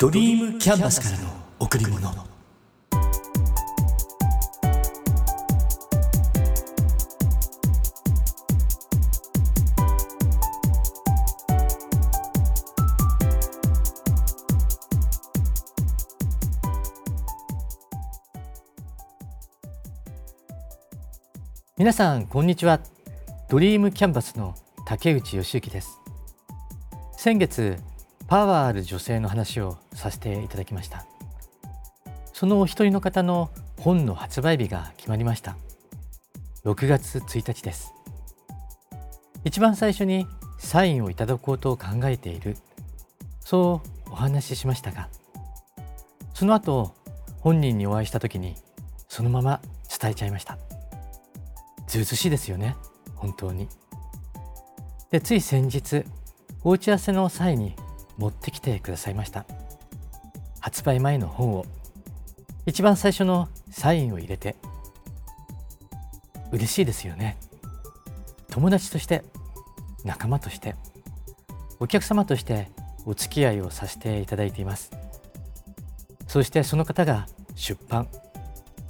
ドリームキャンバスからの贈り物。皆さんこんにちは。ドリームキャンバスの竹内義之です。先月パワーある女性の話をさせていただきました。そのお一人の方の本の発売日が決まりました。6月1日です。一番最初にサインをいただこうと考えている。そうお話ししましたがその後本人にお会いした時にそのまま伝えちゃいました。ずうずしいですよね本当に。でつい先日お打ち合わせの際に持ってきてくださいました。発売前の本を。一番最初のサインを入れて。嬉しいですよね。友達として仲間としてお客様としてお付き合いをさせていただいています。そしてその方が出版。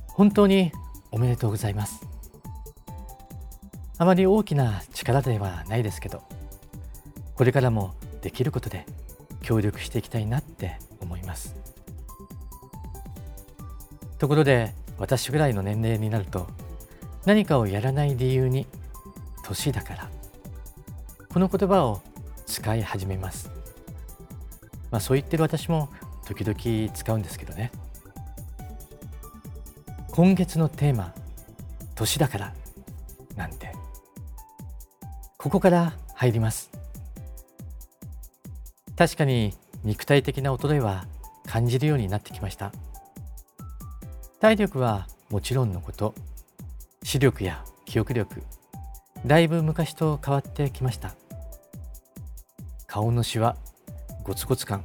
本当におめでとうございます。あまり大きな力ではないですけどこれからもできることで協力していきたいなってところで私ぐらいの年齢になると何かをやらない理由に年だからこの言葉を使い始めます。まあそう言ってる私も時々使うんですけどね。今月のテーマ年だからなんて。ここから入ります。確かに肉体的な衰えは感じるようになってきました。体力はもちろんのこと。視力や記憶力だいぶ昔と変わってきました。顔のシワゴツゴツ感。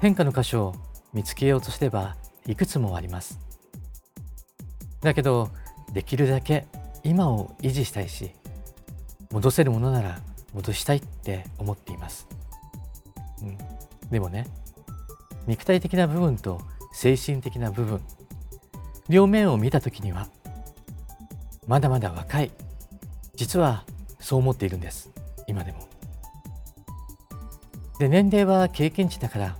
変化の箇所を見つけようとすればいくつもあります。だけどできるだけ今を維持したいし戻せるものなら戻したいって思っています、うん、でもね肉体的な部分と精神的な部分。両面を見た時にはまだまだ若い。実はそう思っているんです。今でも。で年齢は経験値だから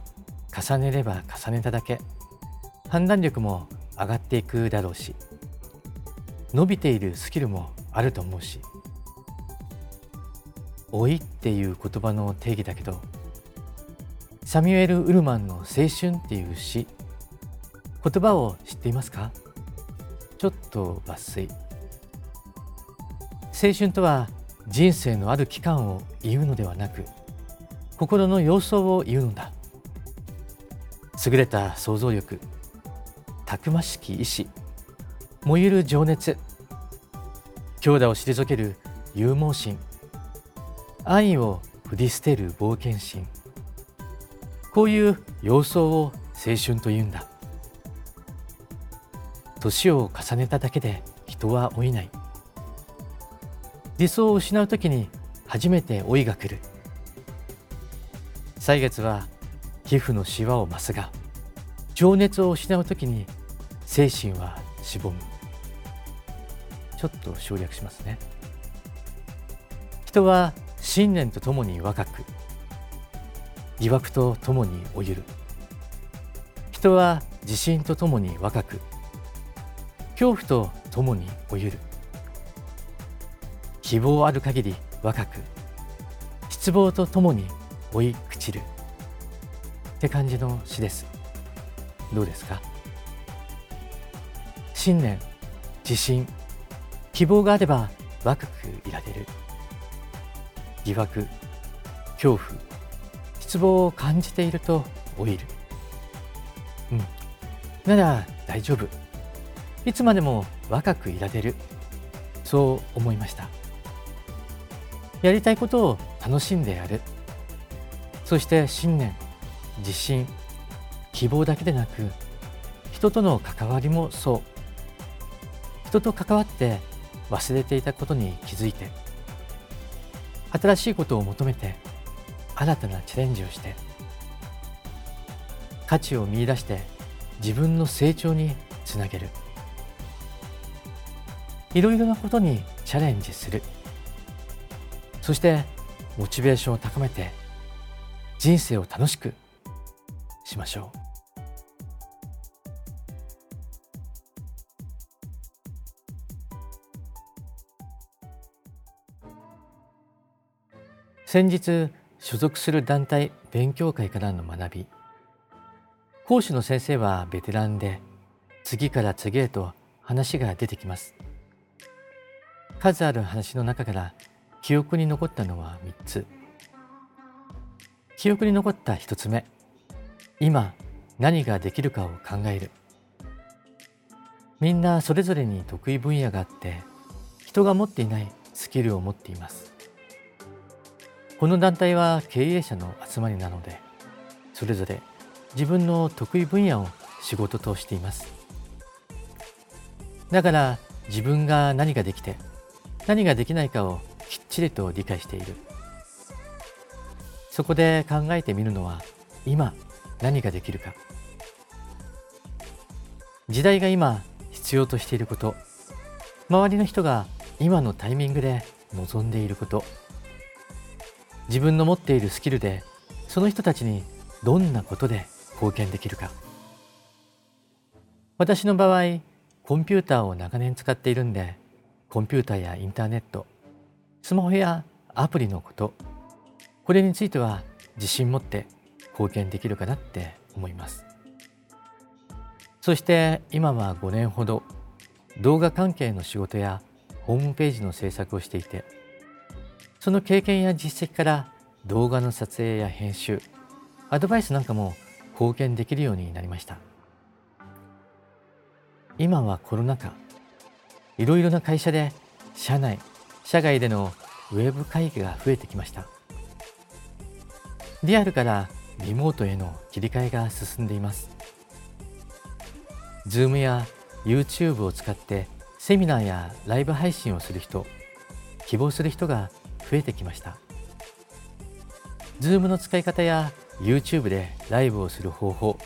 重ねれば重ねただけ。判断力も上がっていくだろうし伸びているスキルもあると思うし老いっていう言葉の定義だけどサミュエル・ウルマンの「青春」っていう詩言葉を知っていますか？ちょっと抜粋。青春とは人生のある期間を言うのではなく心の様相を言うのだ。優れた想像力たくましき意志燃ゆる情熱強打を退ける勇猛心愛を振り捨てる冒険心。こういう様相を青春というんだ。年を重ねただけで人は老いない。理想を失う時に初めて老いが来る。歳月は皮膚のシワを増すが情熱を失う時に精神はしぼむ。ちょっと省略しますね。人は信念とともに若く疑惑とともに老ゆる。人は自信とともに若く恐怖とともに老ゆる。希望ある限り若く失望とともに老い朽ちる。って感じの詩です。どうですか？信念自信希望があれば若くいられる。疑惑恐怖失望を感じていると老いる。うん。なら大丈夫。いつまでも若くいられる。そう思いました。やりたいことを楽しんでやる。そして信念自信希望だけでなく人との関わりもそう。人と関わって忘れていたことに気づいて新しいことを求めて新たなチャレンジをして価値を見いだして自分の成長につなげる。いろいろなことにチャレンジする。そしてモチベーションを高めて人生を楽しくしましょう。先日所属する団体勉強会からの学び。講師の先生はベテランで次から次へと話が出てきます。数ある話の中から記憶に残ったのは3つ。記憶に残った1つ目。今何ができるかを考える。みんなそれぞれに得意分野があって人が持っていないスキルを持っています。この団体は経営者の集まりなのでそれぞれ自分の得意分野を仕事としています。だから自分が何ができて何ができないかをきっちりと理解している。そこで考えてみるのは今何ができるか。時代が今必要としていること。周りの人が今のタイミングで望んでいること。自分の持っているスキルでその人たちにどんなことで貢献できるか。私の場合コンピューターを長年使っているんでコンピューターやインターネットスマホやアプリのことこれについては自信持って貢献できるかなって思います。そして今は5年ほど動画関係の仕事やホームページの制作をしていてその経験や実績から動画の撮影や編集アドバイスなんかも貢献できるようになりました。今はコロナ禍いろいろな会社で社内社外でのウェブ会議が増えてきました。リアルからリモートへの切り替えが進んでいます。Zoom や YouTube を使ってセミナーやライブ配信をする人希望する人が増えてきました。Zoom の使い方や YouTube でライブをする方法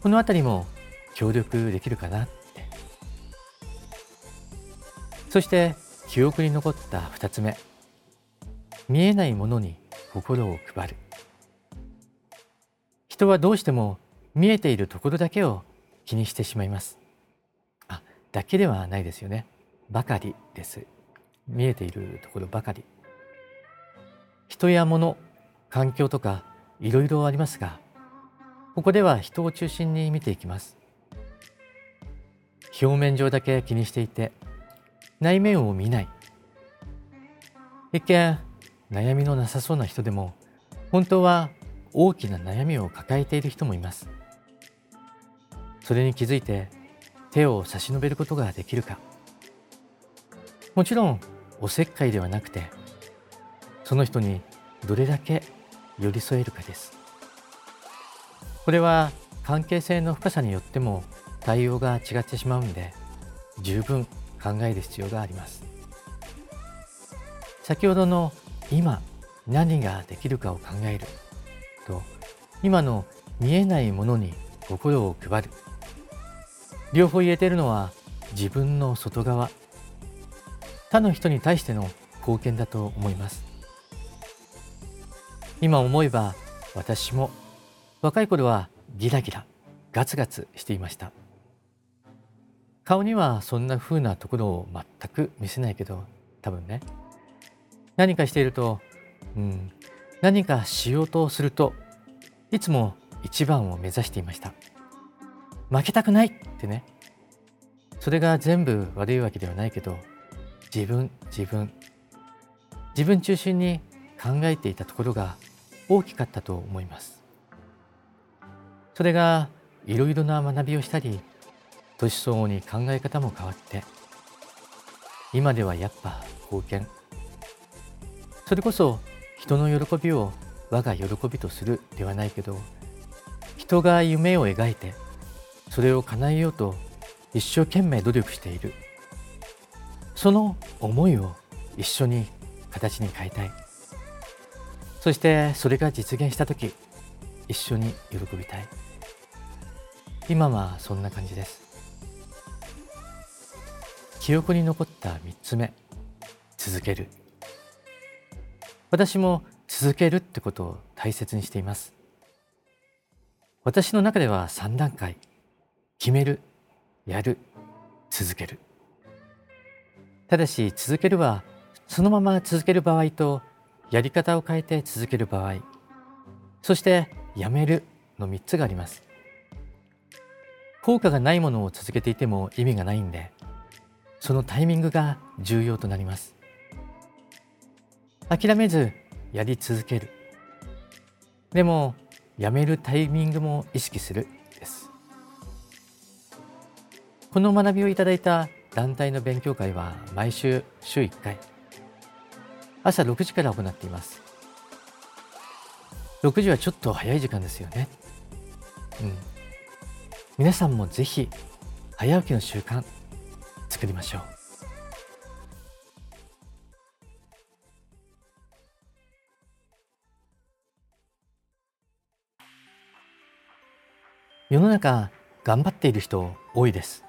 このあたりも協力できるかな。そして記憶に残った2つ目。見えないものに心を配る。人はどうしても見えているところだけを気にしてしまいます。あだけではないですよね。ばかりです。見えているところばかり。人や物環境とかいろいろありますがここでは人を中心に見ていきます。表面上だけ気にしていて内面を見ない。一見悩みのなさそうな人でも本当は大きな悩みを抱えている人もいます。それに気づいて手を差し伸べることができるか。もちろんおせっかいではなくてその人にどれだけ寄り添えるかです。これは関係性の深さによっても対応が違ってしまうんで十分考える必要があります。先ほどの今何ができるかを考える。と今の見えないものに心を配る。両方言えているのは自分の外側。他の人に対しての貢献だと思います。今思えば私も若い頃はギラギラガツガツしていました。顔にはそんな風なところを全く見せないけど多分ね。何かしていると、うん、何かしようとするといつも一番を目指していました。負けたくないってね。それが全部悪いわけではないけど自分自分。自分中心に考えていたところが大きかったと思います。それがいろいろな学びをしたり年相応に考え方も変わって今ではやっぱ貢献それこそ人の喜びを我が喜びとするではないけど人が夢を描いてそれを叶えようと一生懸命努力している。その思いを一緒に形に変えたい。そしてそれが実現した時一緒に喜びたい。今はそんな感じです。記憶に残った3つ目続ける。私も続けるってことを大切にしています。私の中では3段階決めるやる続ける。ただし続けるはそのまま続ける場合とやり方を変えて続ける場合。そしてやめるの3つがあります。効果がないものを続けていても意味がないんでそのタイミングが重要となります。諦めずやり続ける。でもやめるタイミングも意識するです。この学びをいただいた団体の勉強会は毎週週1回。朝6時から行っています。6時はちょっと早い時間ですよね。うん。皆さんもぜひ早起きの習慣作りましょう。世の中頑張っている人多いです。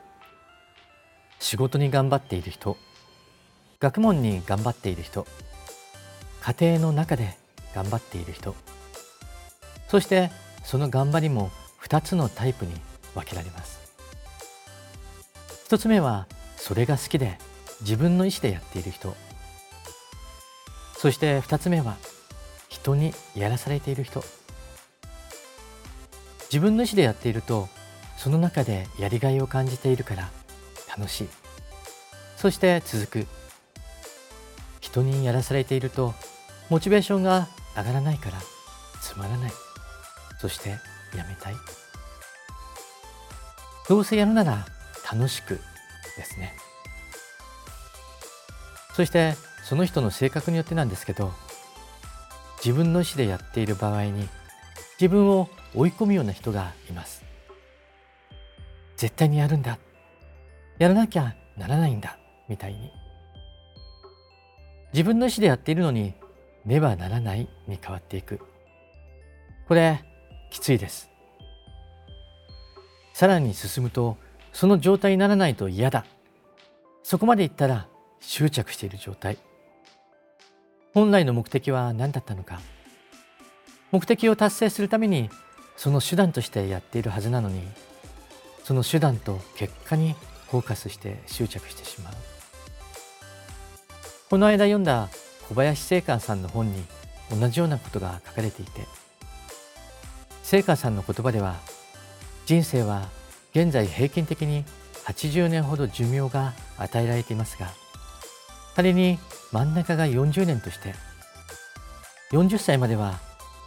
仕事に頑張っている人学問に頑張っている人家庭の中で頑張っている人そしてその頑張りも2つのタイプに分けられます。1つ目はそれが好きで自分の意思でやっている人。そして2つ目は人にやらされている人。自分の意思でやっているとその中でやりがいを感じているから楽しい。そして続く。人にやらされているとモチベーションが上がらないからつまらない。そしてやめたい。どうせやるなら楽しくですね。そしてその人の性格によってなんですけど自分の意思でやっている場合に自分を追い込むような人がいます。絶対にやるんだ。やらなきゃならないんだ。みたいに。自分の意思でやっているのにねばならない。に変わっていく。これきついです。さらに進むとその状態にならないと嫌だ。そこまでいったら執着している状態。本来の目的は何だったのか。目的を達成するためにその手段としてやっているはずなのにその手段と結果にフォーカスして執着してしまう。この間読んだ小林聖寛さんの本に同じようなことが書かれていて聖寛さんの言葉では人生は現在平均的に80年ほど寿命が与えられていますが仮に真ん中が40年として40歳までは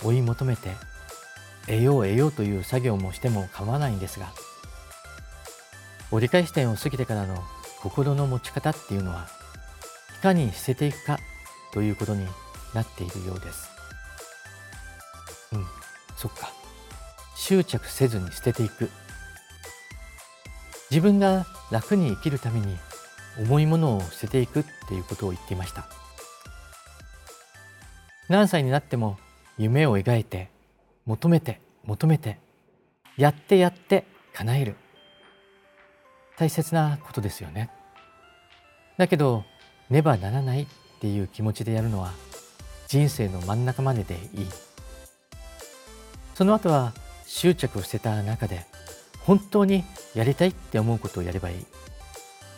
追い求めて得よう得ようという作業もしても構わないんですが折り返し点を過ぎてからの心の持ち方っていうのはいかに捨てていくかということになっているようです。うん、そっか。執着せずに捨てていく。自分が楽に生きるために重いものを捨てていくっていうことを言っていました。何歳になっても夢を描いて求めて求めてやってやって叶える。大切なことですよね。だけどねばならないっていう気持ちでやるのは人生の真ん中まででいい。その後は執着を捨てた中で本当にやりたいって思うことをやればいい。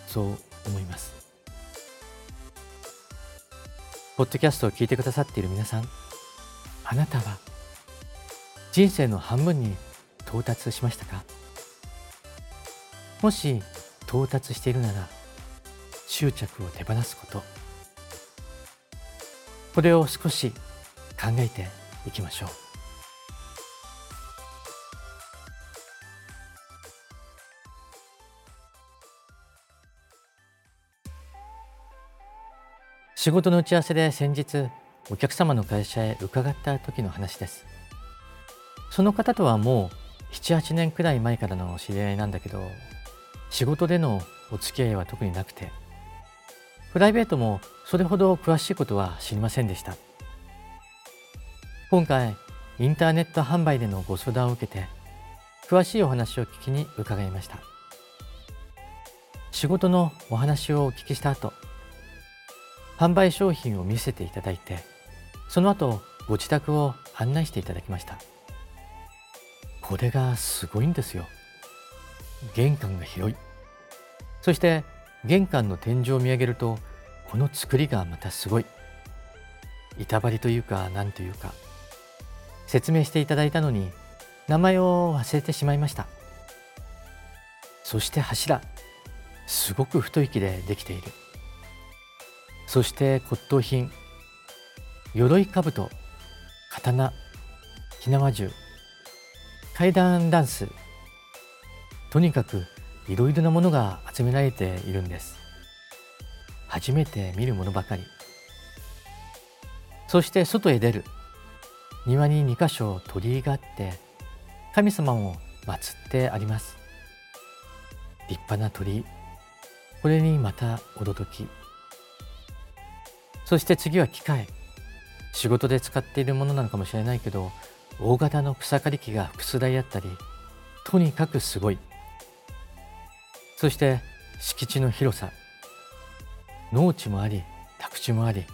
そう思います。ポッドキャストを聞いてくださっている皆さんあなたは人生の半分に到達しましたか？もし到達しているなら執着を手放すこと。これを少し考えていきましょう。仕事の打ち合わせで先日お客様の会社へ伺った時の話です。その方とはもう78年くらい前からの知り合いなんだけど仕事でのお付き合いは特になくてプライベートもそれほど詳しいことは知りませんでした。今回インターネット販売でのご相談を受けて詳しいお話を聞きに伺いました。仕事のお話をお聞きした後販売商品を見せていただいてその後ご自宅を案内していただきました。これがすごいんですよ。玄関が広い。そして玄関の天井を見上げるとこの作りがまたすごい。板張りというか何というか。説明していただいたのに名前を忘れてしまいました。そして柱すごく太い木でできている。そして骨董品。鎧兜。刀。火縄銃。階段ダンス。とにかくいろいろなものが集められているんです。初めて見るものばかり。そして外へ出る。庭に2箇所鳥居があって神様を祀ってあります。立派な鳥居。これにまた驚き。そして次は機械。仕事で使っているものなのかもしれないけど大型の草刈り機が複数台あったりとにかくすごい。そして敷地の広さ。農地もあり宅地もあり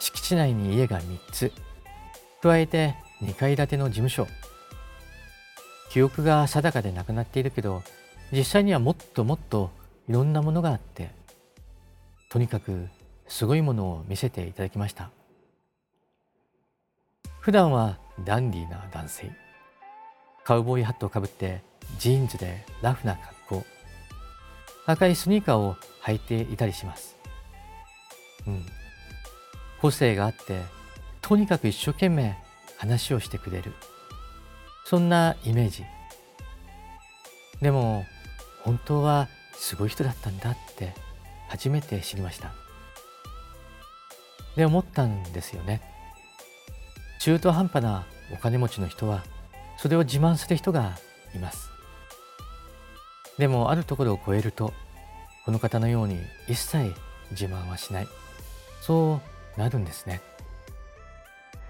敷地内に家が3つ。加えて2階建ての事務所。記憶が定かでなくなっているけど実際にはもっともっといろんなものがあってとにかくすごいものを見せていただきました。普段はダンディーな男性。カウボーイハットをかぶってジーンズでラフな格好。赤いスニーカーを履いていたりします。うん。個性があってとにかく一生懸命話をしてくれる。そんなイメージ。でも本当はすごい人だったんだって初めて知りました。で思ったんですよね。中途半端なお金持ちの人はそれを自慢する人がいます。でもあるところを超えるとこの方のように一切自慢はしない。そうなるんですね。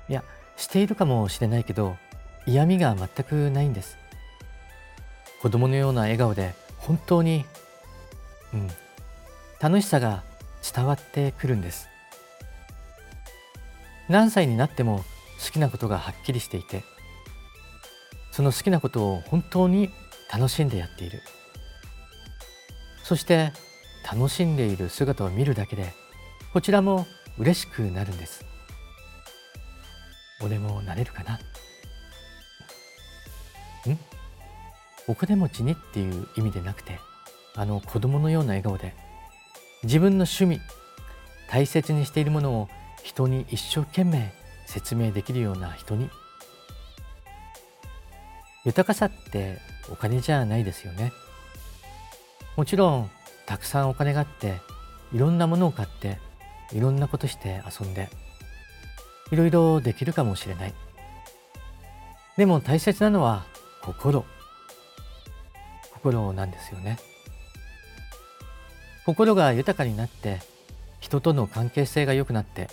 いやしているかもしれないけど嫌味が全くないんです。子供のような笑顔で本当にうん楽しさが伝わってくるんです。何歳になっても好きなことがはっきりしていてその好きなことを本当に楽しんでやっている。そして楽しんでいる姿を見るだけでこちらも嬉しくなるんです。俺もなれるかな？ん？お金持ちにっていう意味でなくてあの子供のような笑顔で自分の趣味大切にしているものを人に一生懸命説明できるような人に。豊かさってお金じゃないですよね。もちろんたくさんお金があっていろんなものを買っていろんなことして遊んでいろいろできるかもしれない。でも大切なのは心。心なんですよね。心が豊かになって人との関係性が良くなって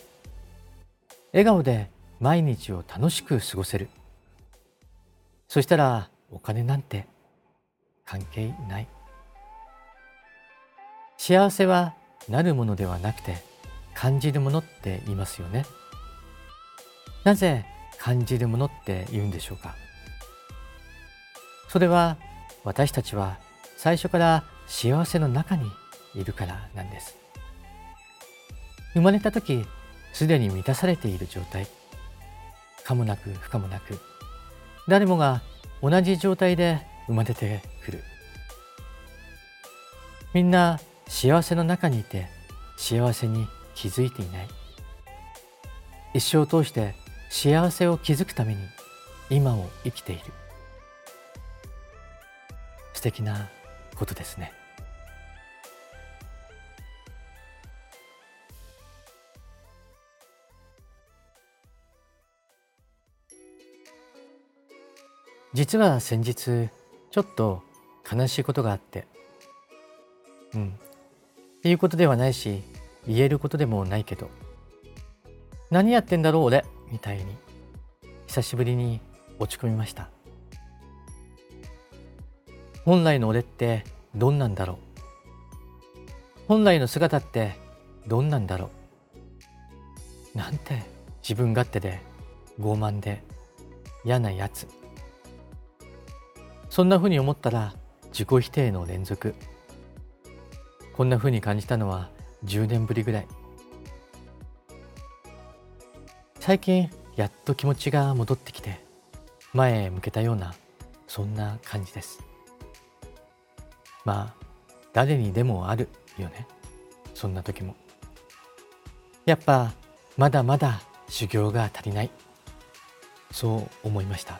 笑顔で毎日を楽しく過ごせる。そしたらお金なんて関係ない。幸せはなるものではなくて感じるものって言いますよね。なぜ感じるものって言うんでしょうか？それは私たちは最初から幸せの中にいるからなんです。生まれた時すでに満たされている状態。可もなく不可もなく誰もが同じ状態で生まれてくる。みんな幸せの中にいて幸せに気づいていない。一生を通して幸せを築くために今を生きている。素敵なことですね。実は先日ちょっと悲しいことがあって。うん。言うことではないし言えることでもないけど。何やってんだろう俺？みたいに久しぶりに落ち込みました。本来の俺ってどんなんだろう？本来の姿ってどんなんだろう？なんて自分勝手で傲慢で嫌なやつ。そんなふうに思ったら自己否定の連続。こんなふうに感じたのは10年ぶりぐらい。最近やっと気持ちが戻ってきて前へ向けたようなそんな感じです。まあ誰にでもあるよね。そんな時も。やっぱまだまだ修行が足りない。そう思いました。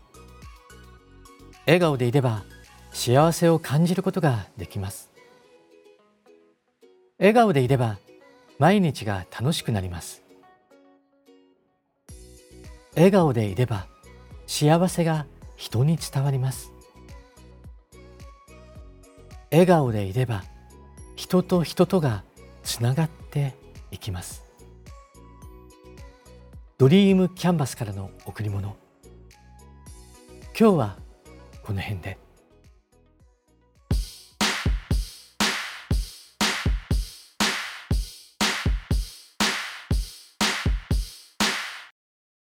笑顔でいれば幸せを感じることができます。笑顔でいれば毎日が楽しくなります。笑顔でいれば幸せが人に伝わります。笑顔でいれば人と人とがつながっていきます。ドリームキャンバスからの贈り物。今日はこの辺で。